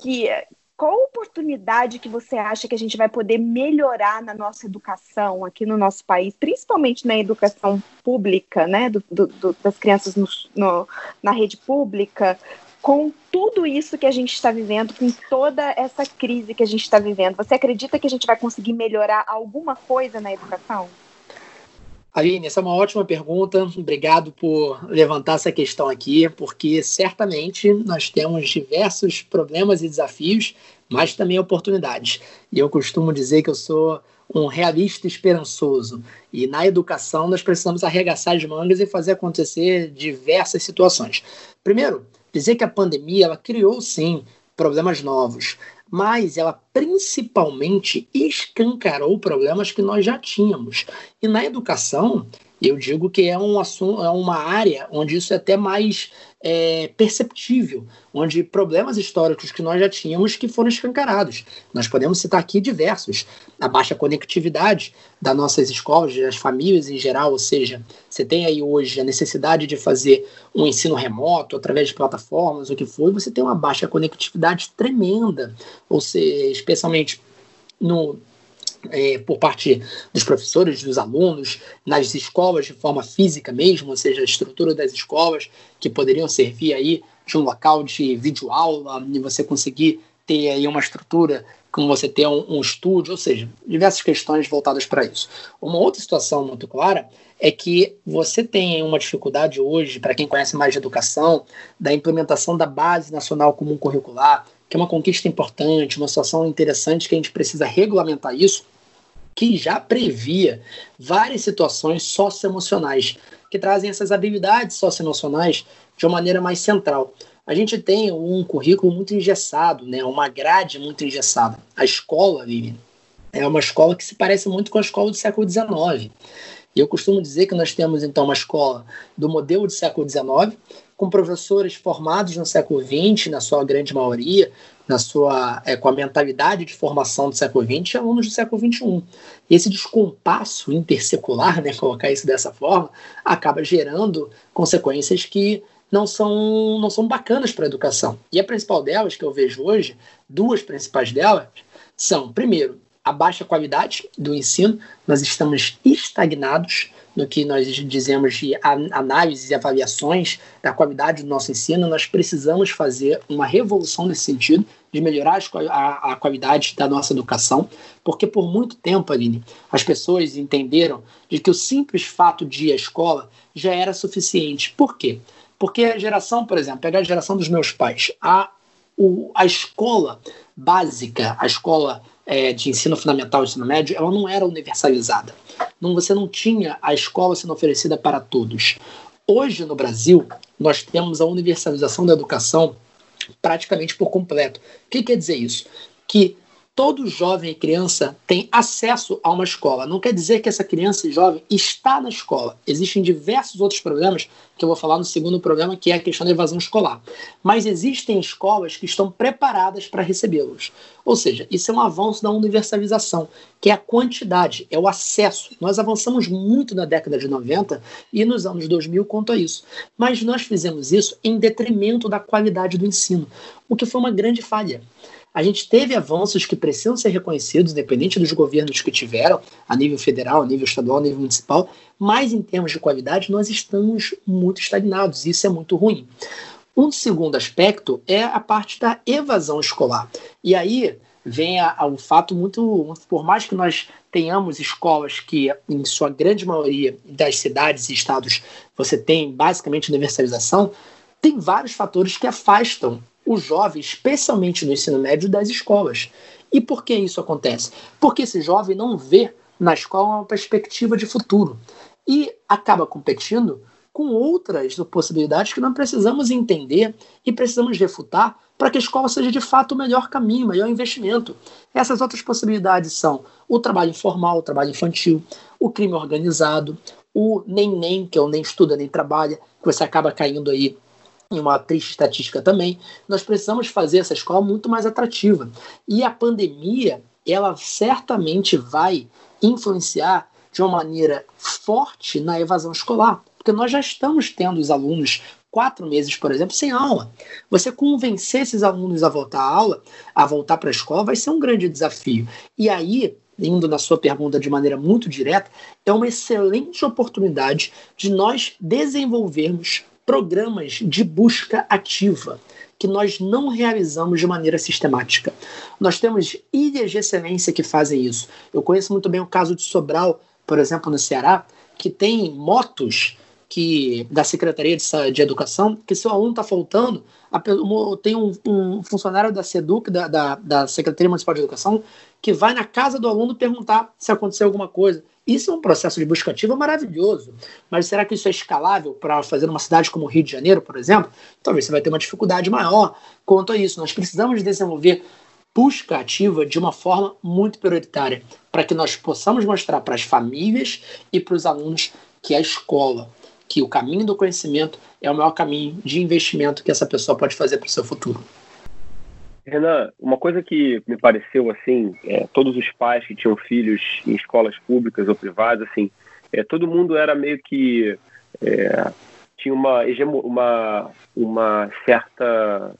que. Qual oportunidade que você acha que a gente vai poder melhorar na nossa educação aqui no nosso país, principalmente na educação pública, né, do, do, das crianças no, no, na rede pública, com tudo isso que a gente está vivendo, com toda essa crise que a gente está vivendo, você acredita que a gente vai conseguir melhorar alguma coisa na educação?
Aline, essa é uma ótima pergunta. Obrigado por levantar essa questão aqui, porque certamente nós temos diversos problemas e desafios, mas também oportunidades. E eu costumo dizer que eu sou um realista esperançoso. E na educação nós precisamos arregaçar as mangas e fazer acontecer diversas situações. Primeiro, dizer que a pandemia ela criou sim problemas novos, mas ela principalmente escancarou problemas que nós já tínhamos. E na educação, Eu digo que é um assunto, é uma área onde isso é até mais é, perceptível, onde problemas históricos que nós já tínhamos que foram escancarados. Nós podemos citar aqui diversos. A baixa conectividade das nossas escolas, das famílias em geral, ou seja, você tem aí hoje a necessidade de fazer um ensino remoto através de plataformas, o que for, você tem uma baixa conectividade tremenda, ou seja, especialmente no, é, por parte dos professores, dos alunos, nas escolas de forma física mesmo, ou seja, a estrutura das escolas que poderiam servir aí de um local de videoaula e você conseguir ter aí uma estrutura como você ter um, um estúdio, ou seja, diversas questões voltadas para isso. Uma outra situação muito clara é que você tem uma dificuldade hoje, para quem conhece mais de educação, da implementação da Base Nacional Comum Curricular, que é uma conquista importante, uma situação interessante que a gente precisa regulamentar isso, que já previa várias situações socioemocionais, que trazem essas habilidades socioemocionais de uma maneira mais central. A gente tem um currículo muito engessado, né? uma grade muito engessada. A escola, Vivi, é uma escola que se parece muito com a escola do século XIX. E eu costumo dizer que nós temos, então, uma escola do modelo do século XIX, com professores formados no século XX, na sua grande maioria, na sua, é, com a mentalidade de formação do século XX e alunos do século XXI. E esse descompasso intersecular, né, colocar isso dessa forma, acaba gerando consequências que não são, não são bacanas para a educação. E a principal delas, que eu vejo hoje, duas principais delas, são, primeiro, a baixa qualidade do ensino, nós estamos estagnados no que nós dizemos de análises e avaliações da qualidade do nosso ensino, nós precisamos fazer uma revolução nesse sentido, de melhorar a, qualidade da nossa educação, porque por muito tempo, Aline, as pessoas entenderam de que o simples fato de ir à escola já era suficiente. Por quê? Porque a geração, por exemplo, pegar a geração dos meus pais, a, o, a escola básica, a escola é, de ensino fundamental e ensino médio, ela não era universalizada. Não, você não tinha a escola sendo oferecida para todos. Hoje, no Brasil, nós temos a universalização da educação praticamente por completo. O que quer dizer isso? Que todo jovem e criança tem acesso a uma escola. Não quer dizer que essa criança e jovem está na escola. Existem diversos outros problemas que eu vou falar no segundo programa, que é a questão da evasão escolar. Mas existem escolas que estão preparadas para recebê-los. Ou seja, isso é um avanço da universalização, que é a quantidade, é o acesso. Nós avançamos muito na década de 90 e nos anos 2000 quanto a isso. Mas nós fizemos isso em detrimento da qualidade do ensino, o que foi uma grande falha. A gente teve avanços que precisam ser reconhecidos, independente dos governos que tiveram, a nível federal, a nível estadual, a nível municipal, mas em termos de qualidade nós estamos muito estagnados, e isso é muito ruim. Um segundo aspecto é a parte da evasão escolar. E aí vem a, a, um fato muito. Por mais que nós tenhamos escolas que, em sua grande maioria das cidades e estados, você tem basicamente universalização, tem vários fatores que afastam o jovem, especialmente no ensino médio, das escolas. E por que isso acontece? Porque esse jovem não vê na escola uma perspectiva de futuro e acaba competindo com outras possibilidades que nós precisamos entender e precisamos refutar para que a escola seja de fato o melhor caminho, o melhor investimento. Essas outras possibilidades são o trabalho informal, o trabalho infantil, o crime organizado, o nem nem, que é o nem estuda nem trabalha, que você acaba caindo aí em uma triste estatística também, nós precisamos fazer essa escola muito mais atrativa. E a pandemia, ela certamente vai influenciar de uma maneira forte na evasão escolar, porque nós já estamos tendo os alunos quatro meses, por exemplo, sem aula. Você convencer esses alunos a voltar à aula, a voltar para a escola, vai ser um grande desafio. E aí, indo na sua pergunta de maneira muito direta, é uma excelente oportunidade de nós desenvolvermos programas de busca ativa que nós não realizamos de maneira sistemática. Nós temos ilhas de excelência que fazem isso. Eu conheço muito bem o caso de Sobral, por exemplo, no Ceará, que tem motos que da Secretaria de, de Educação, que se o aluno está faltando, a, tem um, um, funcionário da SEDUC, da, da, da Secretaria Municipal de Educação, que vai na casa do aluno perguntar se aconteceu alguma coisa. Isso é um processo de busca ativa maravilhoso, mas será que isso é escalável para fazer uma cidade como o Rio de Janeiro, por exemplo? Talvez você vai ter uma dificuldade maior quanto a isso. Nós precisamos desenvolver busca ativa de uma forma muito prioritária, para que nós possamos mostrar para as famílias e para os alunos que a escola, que o caminho do conhecimento é o maior caminho de investimento que essa pessoa pode fazer para o seu futuro.
Renan, uma coisa que me pareceu assim, é, todos os pais que tinham filhos em escolas públicas ou privadas, assim, é, todo mundo era meio que é, tinha uma, uma, uma certa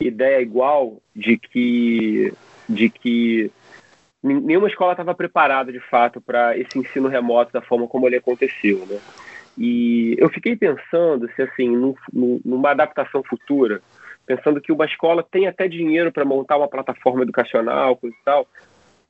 ideia igual de que, de que nenhuma escola estava preparada de fato para esse ensino remoto da forma como ele aconteceu, né? E eu fiquei pensando se assim, num, numa adaptação futura, pensando que uma escola tem até dinheiro para montar uma plataforma educacional, coisa e tal,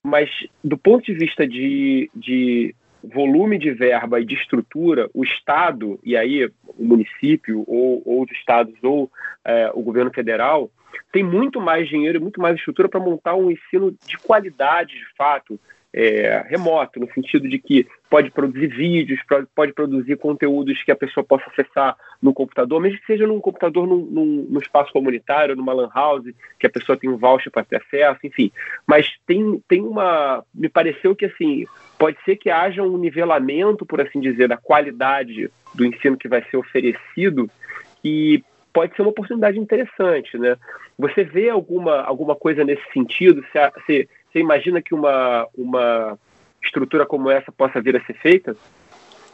mas do ponto de vista de, de volume de verba e de estrutura, o Estado, e aí o município, ou, ou os estados, ou é, o governo federal, tem muito mais dinheiro e muito mais estrutura para montar um ensino de qualidade, de fato, é, remoto, no sentido de que pode produzir vídeos, pode produzir conteúdos que a pessoa possa acessar no computador, mesmo que seja num computador num, num, num espaço comunitário, numa lan house, que a pessoa tem um voucher para ter acesso, enfim. Mas tem, tem uma. Me pareceu que assim, pode ser que haja um nivelamento, por assim dizer, da qualidade do ensino que vai ser oferecido, e pode ser uma oportunidade interessante, né? Você vê alguma, alguma coisa nesse sentido? Se, se, você imagina que uma, uma estrutura como essa possa vir a ser feita?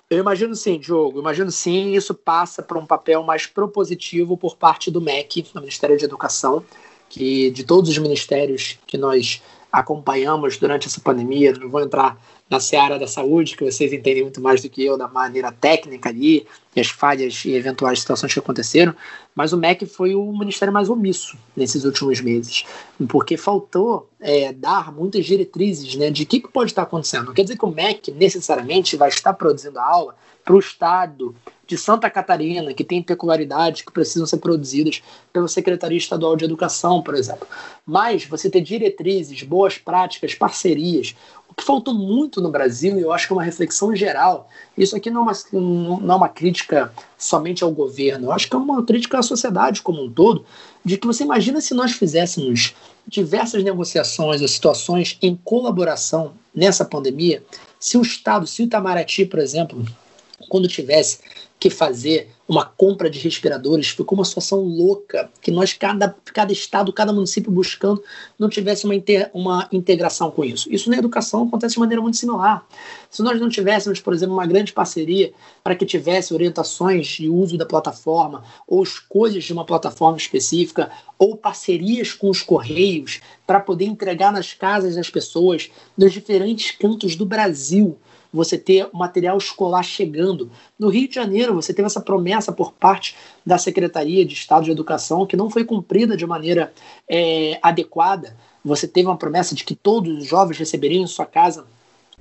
Eu imagino sim, Diogo. Imagino sim. Isso passa para um papel mais propositivo por parte do MEC, do Ministério de Educação, que de todos os ministérios que nós acompanhamos durante essa pandemia, não vou entrar na seara da saúde, que vocês entendem muito mais do que eu da maneira técnica ali, e as falhas e eventuais situações que aconteceram, mas o MEC foi o ministério mais omisso nesses últimos meses, porque faltou é, dar muitas diretrizes né, de o que, que pode estar acontecendo. Não quer dizer que o MEC necessariamente vai estar produzindo a aula para o Estado de Santa Catarina, que tem peculiaridades que precisam ser produzidas pela Secretaria Estadual de Educação, por exemplo. Mas você ter diretrizes, boas práticas, parcerias, o que faltou muito no Brasil, e eu acho que é uma reflexão geral, isso aqui não é, uma, não é uma crítica somente ao governo, eu acho que é uma crítica à sociedade como um todo, de que você imagina se nós fizéssemos diversas negociações ou situações em colaboração nessa pandemia, se o Estado, se o Itamaraty, por exemplo, quando tivesse que fazer uma compra de respiradores, ficou uma situação louca, que nós, cada, cada estado, cada município buscando, não tivesse uma, inter, uma integração com isso. Isso na educação acontece de maneira muito similar. Se nós não tivéssemos, por exemplo, uma grande parceria para que tivesse orientações de uso da plataforma, ou escolhas de uma plataforma específica, ou parcerias com os correios, para poder entregar nas casas das pessoas, nos diferentes cantos do Brasil, você ter material escolar chegando. No Rio de Janeiro, você teve essa promessa por parte da Secretaria de Estado de Educação que não foi cumprida de maneira é, adequada. Você teve uma promessa de que todos os jovens receberiam em sua casa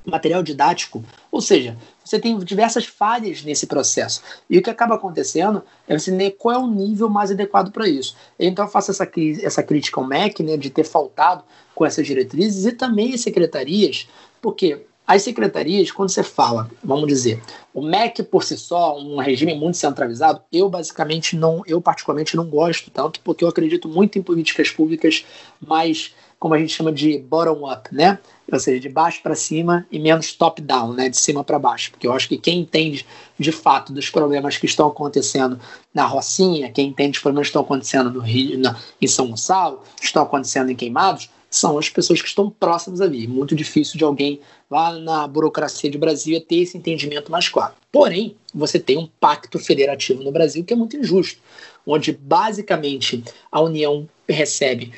material didático. Ou seja, você tem diversas falhas nesse processo. E o que acaba acontecendo é você ver qual é o nível mais adequado para isso. Então eu faço essa, essa crítica ao MEC, né, de ter faltado com essas diretrizes e também as secretarias, porque as secretarias, quando você fala, vamos dizer, o MEC por si só, um regime muito centralizado, eu basicamente não, eu particularmente não gosto tanto, porque eu acredito muito em políticas públicas mais, como a gente chama de bottom-up, né? Ou seja, de baixo para cima e menos top-down, né? De cima para baixo. Porque eu acho que quem entende de fato dos problemas que estão acontecendo na Rocinha, quem entende dos problemas que estão acontecendo no Rio, na, em São Gonçalo, estão acontecendo em Queimados, são as pessoas que estão próximas ali. Muito difícil de alguém lá na burocracia de Brasília ter esse entendimento mais claro. Porém, você tem um pacto federativo no Brasil que é muito injusto, onde basicamente a União recebe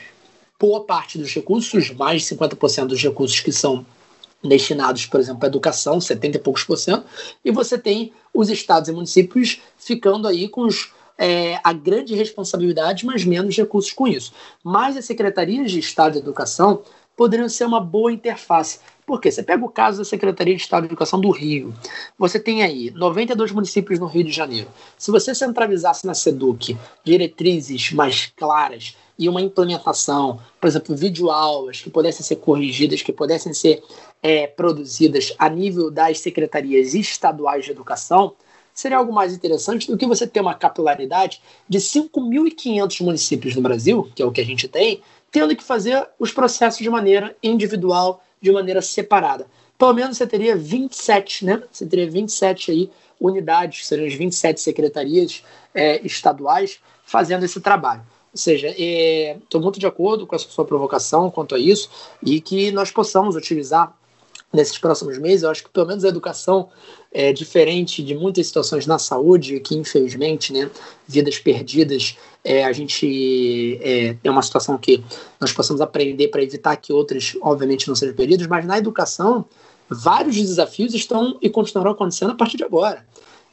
boa parte dos recursos, mais de 50% dos recursos que são destinados, por exemplo, à educação, 70 e poucos por cento, e você tem os estados e municípios ficando aí com os é, a grande responsabilidade, mas menos recursos com isso. Mas as secretarias de Estado de Educação poderiam ser uma boa interface. Porque você pega o caso da Secretaria de Estado de Educação do Rio, você tem aí 92 municípios no Rio de Janeiro. Se você centralizasse na SEDUC diretrizes mais claras e uma implementação, por exemplo, videoaulas que pudessem ser corrigidas, que pudessem ser é, produzidas a nível das secretarias estaduais de educação, seria algo mais interessante do que você ter uma capilaridade de 5.500 municípios no Brasil, que é o que a gente tem, tendo que fazer os processos de maneira individual, de maneira separada. pelo menos você teria 27, né? Você teria 27 aí unidades, seriam as 27 secretarias é, estaduais fazendo esse trabalho. Ou seja, estou é, muito de acordo com a sua provocação quanto a isso e que nós possamos utilizar nesses próximos meses. Eu acho que pelo menos a educação é diferente de muitas situações na saúde, que infelizmente, né, vidas perdidas, é, a gente é, é uma situação que nós possamos aprender para evitar que outras, obviamente, não sejam perdidas, mas na educação, vários desafios estão e continuarão acontecendo a partir de agora.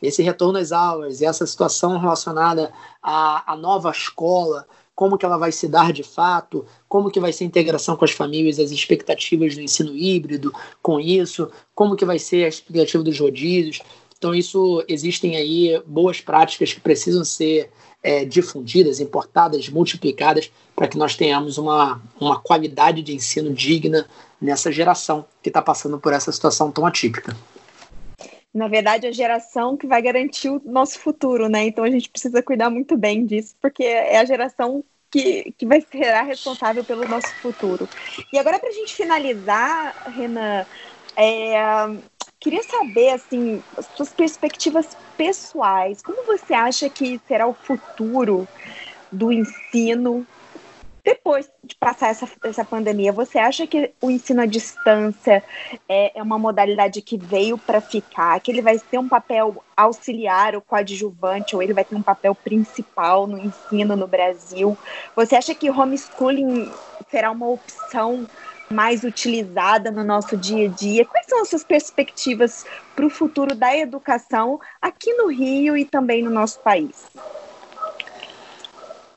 Esse retorno às aulas, essa situação relacionada à, à nova escola, como que ela vai se dar de fato, como que vai ser a integração com as famílias, as expectativas do ensino híbrido com isso, como que vai ser a expectativa dos rodízios. Então, isso existem aí boas práticas que precisam ser é, difundidas, importadas, multiplicadas, para que nós tenhamos uma, uma qualidade de ensino digna nessa geração que está passando por essa situação tão atípica
na verdade, a geração que vai garantir o nosso futuro, né? Então a gente precisa cuidar muito bem disso, porque é a geração que, que vai ser responsável pelo nosso futuro. E agora, para a gente finalizar, Renan, é, queria saber, assim, as suas perspectivas pessoais. Como você acha que será o futuro do ensino depois de passar essa, essa pandemia, você acha que o ensino à distância é, é uma modalidade que veio para ficar, que ele vai ter um papel auxiliar ou coadjuvante, ou ele vai ter um papel principal no ensino no Brasil? Você acha que homeschooling será uma opção mais utilizada no nosso dia a dia? Quais são as suas perspectivas para o futuro da educação aqui no Rio e também no nosso país?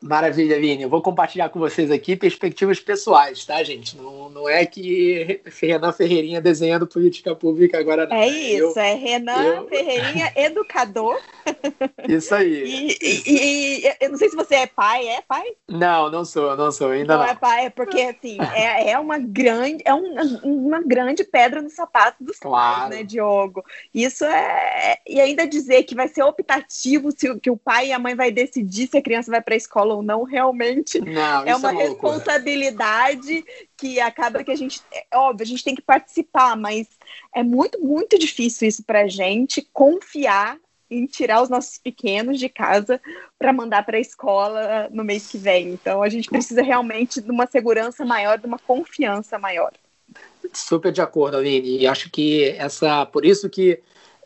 Maravilha, Vini. Eu vou compartilhar com vocês aqui perspectivas pessoais, tá, gente? Não, não é que Renan Ferreirinha desenhando política pública agora não.
É isso, eu, é Renan eu... Ferreirinha, *laughs* educador.
Isso aí.
E, e, e, eu não sei se você é pai, é pai?
Não, não sou, não sou, ainda não.
Não é pai, é porque assim, *laughs* é, é uma grande, é um, uma grande pedra no sapato dos claro. pais, né, Diogo? Isso é. E ainda dizer que vai ser optativo se que o pai e a mãe vai decidir se a criança vai para a escola ou não, realmente
não,
é uma é responsabilidade que acaba que a gente, é óbvio, a gente tem que participar, mas é muito, muito difícil isso para a gente confiar em tirar os nossos pequenos de casa para mandar para a escola no mês que vem. Então a gente precisa realmente de uma segurança maior, de uma confiança maior.
Super de acordo, Aline. E acho que essa, por isso que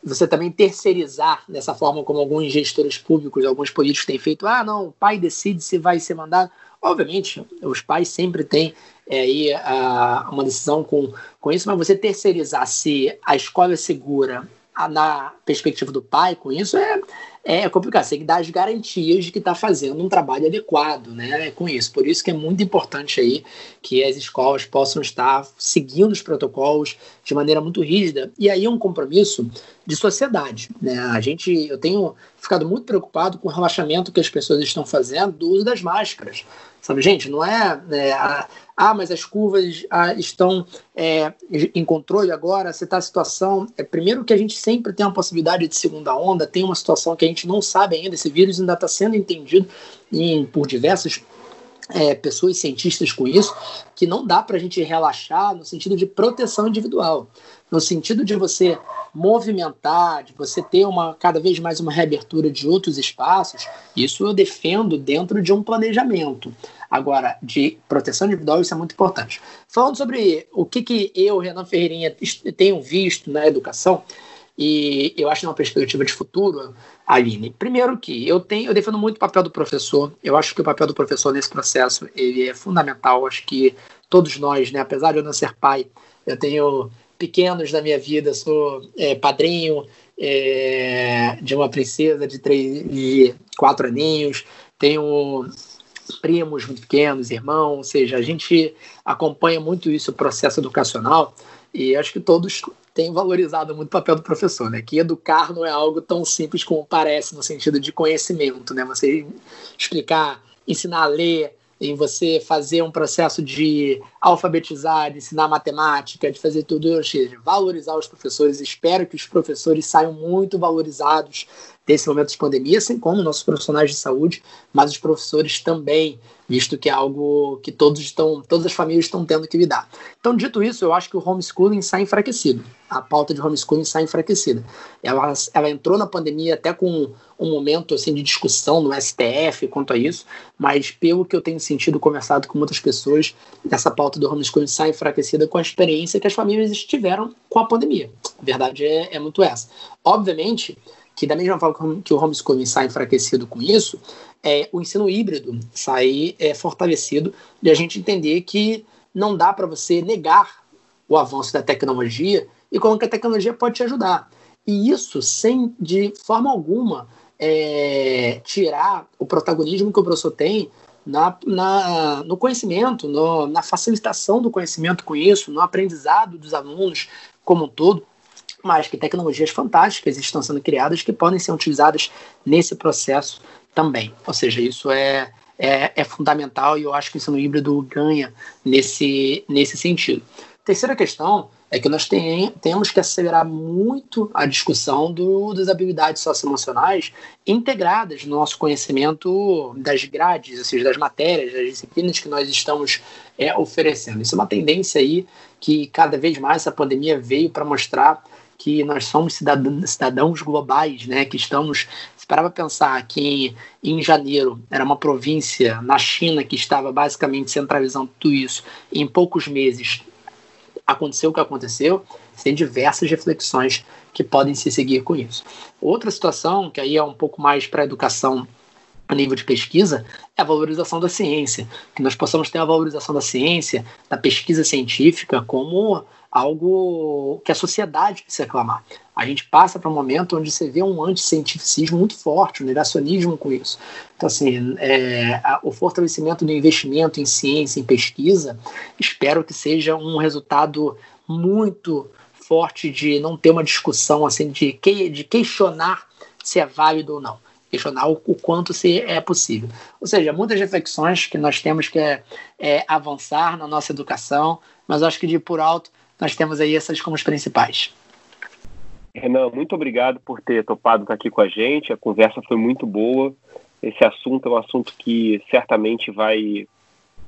você também terceirizar dessa forma como alguns gestores públicos, alguns políticos têm feito. Ah, não, o pai decide se vai ser mandado. Obviamente, os pais sempre têm é, aí a, uma decisão com, com isso, mas você terceirizar se a escola é segura a, na perspectiva do pai com isso é, é complicado. Você tem que dar as garantias de que está fazendo um trabalho adequado né, com isso. Por isso que é muito importante aí que as escolas possam estar seguindo os protocolos de maneira muito rígida. E aí é um compromisso de sociedade. Né? A gente, eu tenho ficado muito preocupado com o relaxamento que as pessoas estão fazendo do uso das máscaras. Sabe, gente, não é, é a, ah, mas as curvas ah, estão é, em controle agora, você está a situação. É, primeiro que a gente sempre tem uma possibilidade de segunda onda, tem uma situação que a gente não sabe ainda, esse vírus ainda está sendo entendido em, por diversas é, pessoas cientistas com isso, que não dá para a gente relaxar no sentido de proteção individual, no sentido de você movimentar, de você ter uma cada vez mais uma reabertura de outros espaços. Isso eu defendo dentro de um planejamento. Agora, de proteção individual, isso é muito importante. Falando sobre o que, que eu, Renan Ferreirinha, tenho visto na educação, e eu acho uma perspectiva de futuro, Aline. Primeiro que eu tenho, eu defendo muito o papel do professor. Eu acho que o papel do professor nesse processo ele é fundamental. Acho que todos nós, né, apesar de eu não ser pai, eu tenho pequenos na minha vida. Sou é, padrinho é, de uma princesa de três, de quatro aninhos. Tenho primos muito pequenos, irmãos, ou seja, a gente acompanha muito isso, o processo educacional, e acho que todos têm valorizado muito o papel do professor, né? Que educar não é algo tão simples como parece no sentido de conhecimento, né? Você explicar, ensinar a ler, em você fazer um processo de alfabetizar, de ensinar matemática, de fazer tudo, ou seja, valorizar os professores. Espero que os professores saiam muito valorizados desse momento de pandemia, assim como nossos profissionais de saúde, mas os professores também visto que é algo que todos estão, todas as famílias estão tendo que lidar. Então, dito isso, eu acho que o homeschooling sai enfraquecido. A pauta de homeschooling sai enfraquecida. Ela, ela entrou na pandemia até com um momento assim de discussão no STF quanto a isso, mas pelo que eu tenho sentido, conversado com muitas pessoas, essa pauta do homeschooling sai enfraquecida com a experiência que as famílias tiveram com a pandemia. A verdade é, é muito essa. Obviamente que da mesma forma que o homeschooling sai enfraquecido com isso, é, o ensino híbrido sai é, fortalecido de a gente entender que não dá para você negar o avanço da tecnologia e como que a tecnologia pode te ajudar. E isso sem, de forma alguma, é, tirar o protagonismo que o professor tem na, na, no conhecimento, no, na facilitação do conhecimento com isso, no aprendizado dos alunos como um todo mas que tecnologias fantásticas estão sendo criadas que podem ser utilizadas nesse processo também. Ou seja, isso é, é, é fundamental e eu acho que o ensino híbrido ganha nesse, nesse sentido. Terceira questão é que nós tem, temos que acelerar muito a discussão do, das habilidades socioemocionais integradas no nosso conhecimento das grades, ou seja, das matérias, das disciplinas que nós estamos é, oferecendo. Isso é uma tendência aí que cada vez mais essa pandemia veio para mostrar que nós somos cidadãos, cidadãos globais, né? Que estamos. Se parar pensar que em, em janeiro era uma província na China que estava basicamente centralizando tudo isso, e em poucos meses aconteceu o que aconteceu, tem diversas reflexões que podem se seguir com isso. Outra situação, que aí é um pouco mais para a educação a nível de pesquisa, é a valorização da ciência. Que nós possamos ter a valorização da ciência, da pesquisa científica, como algo que a sociedade precisa reclamar. A gente passa para um momento onde você vê um anticientificismo muito forte, um negacionismo com isso. Então, assim, é, o fortalecimento do investimento em ciência, em pesquisa, espero que seja um resultado muito forte de não ter uma discussão assim de, que, de questionar se é válido ou não questionar o, quanto se é possível. Ou seja, muitas reflexões que nós temos que é, é, avançar na nossa educação, mas acho que de por alto nós temos aí essas como as principais.
Renan, muito obrigado por ter topado estar aqui com a gente. A conversa foi muito boa. Esse assunto é um assunto que certamente vai,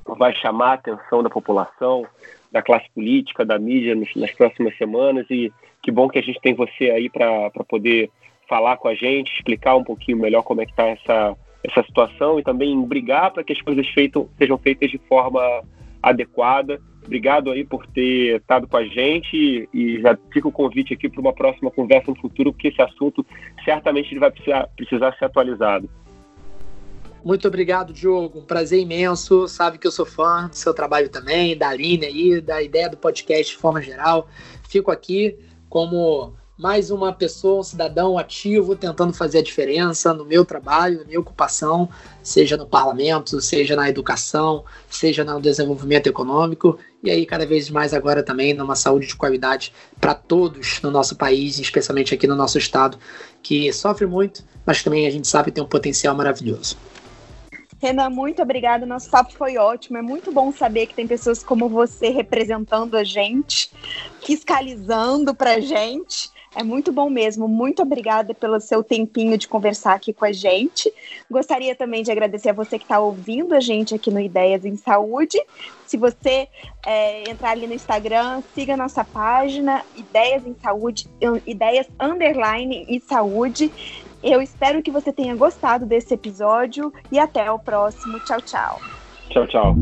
vai chamar a atenção da população, da classe política, da mídia nas próximas semanas. E que bom que a gente tem você aí para poder falar com a gente, explicar um pouquinho melhor como é que está essa, essa situação e também brigar para que as coisas sejam feitas de forma adequada. Obrigado aí por ter estado com a gente e já fica o convite aqui para uma próxima conversa no futuro, porque esse assunto certamente ele vai precisar, precisar ser atualizado.
Muito obrigado, Diogo. Um prazer imenso. Sabe que eu sou fã do seu trabalho também, da Aline aí, da ideia do podcast de forma geral. Fico aqui como mais uma pessoa, um cidadão ativo tentando fazer a diferença no meu trabalho, na minha ocupação, seja no parlamento, seja na educação, seja no desenvolvimento econômico e aí cada vez mais agora também numa saúde de qualidade para todos no nosso país, especialmente aqui no nosso estado, que sofre muito, mas também a gente sabe tem um potencial maravilhoso.
Renan, muito obrigada. Nosso papo foi ótimo. É muito bom saber que tem pessoas como você representando a gente, fiscalizando para gente. É muito bom mesmo. Muito obrigada pelo seu tempinho de conversar aqui com a gente. Gostaria também de agradecer a você que está ouvindo a gente aqui no Ideias em Saúde. Se você é, entrar ali no Instagram, siga nossa página Ideias em Saúde, Ideias Underline e Saúde. Eu espero que você tenha gostado desse episódio e até o próximo. Tchau, tchau.
Tchau, tchau.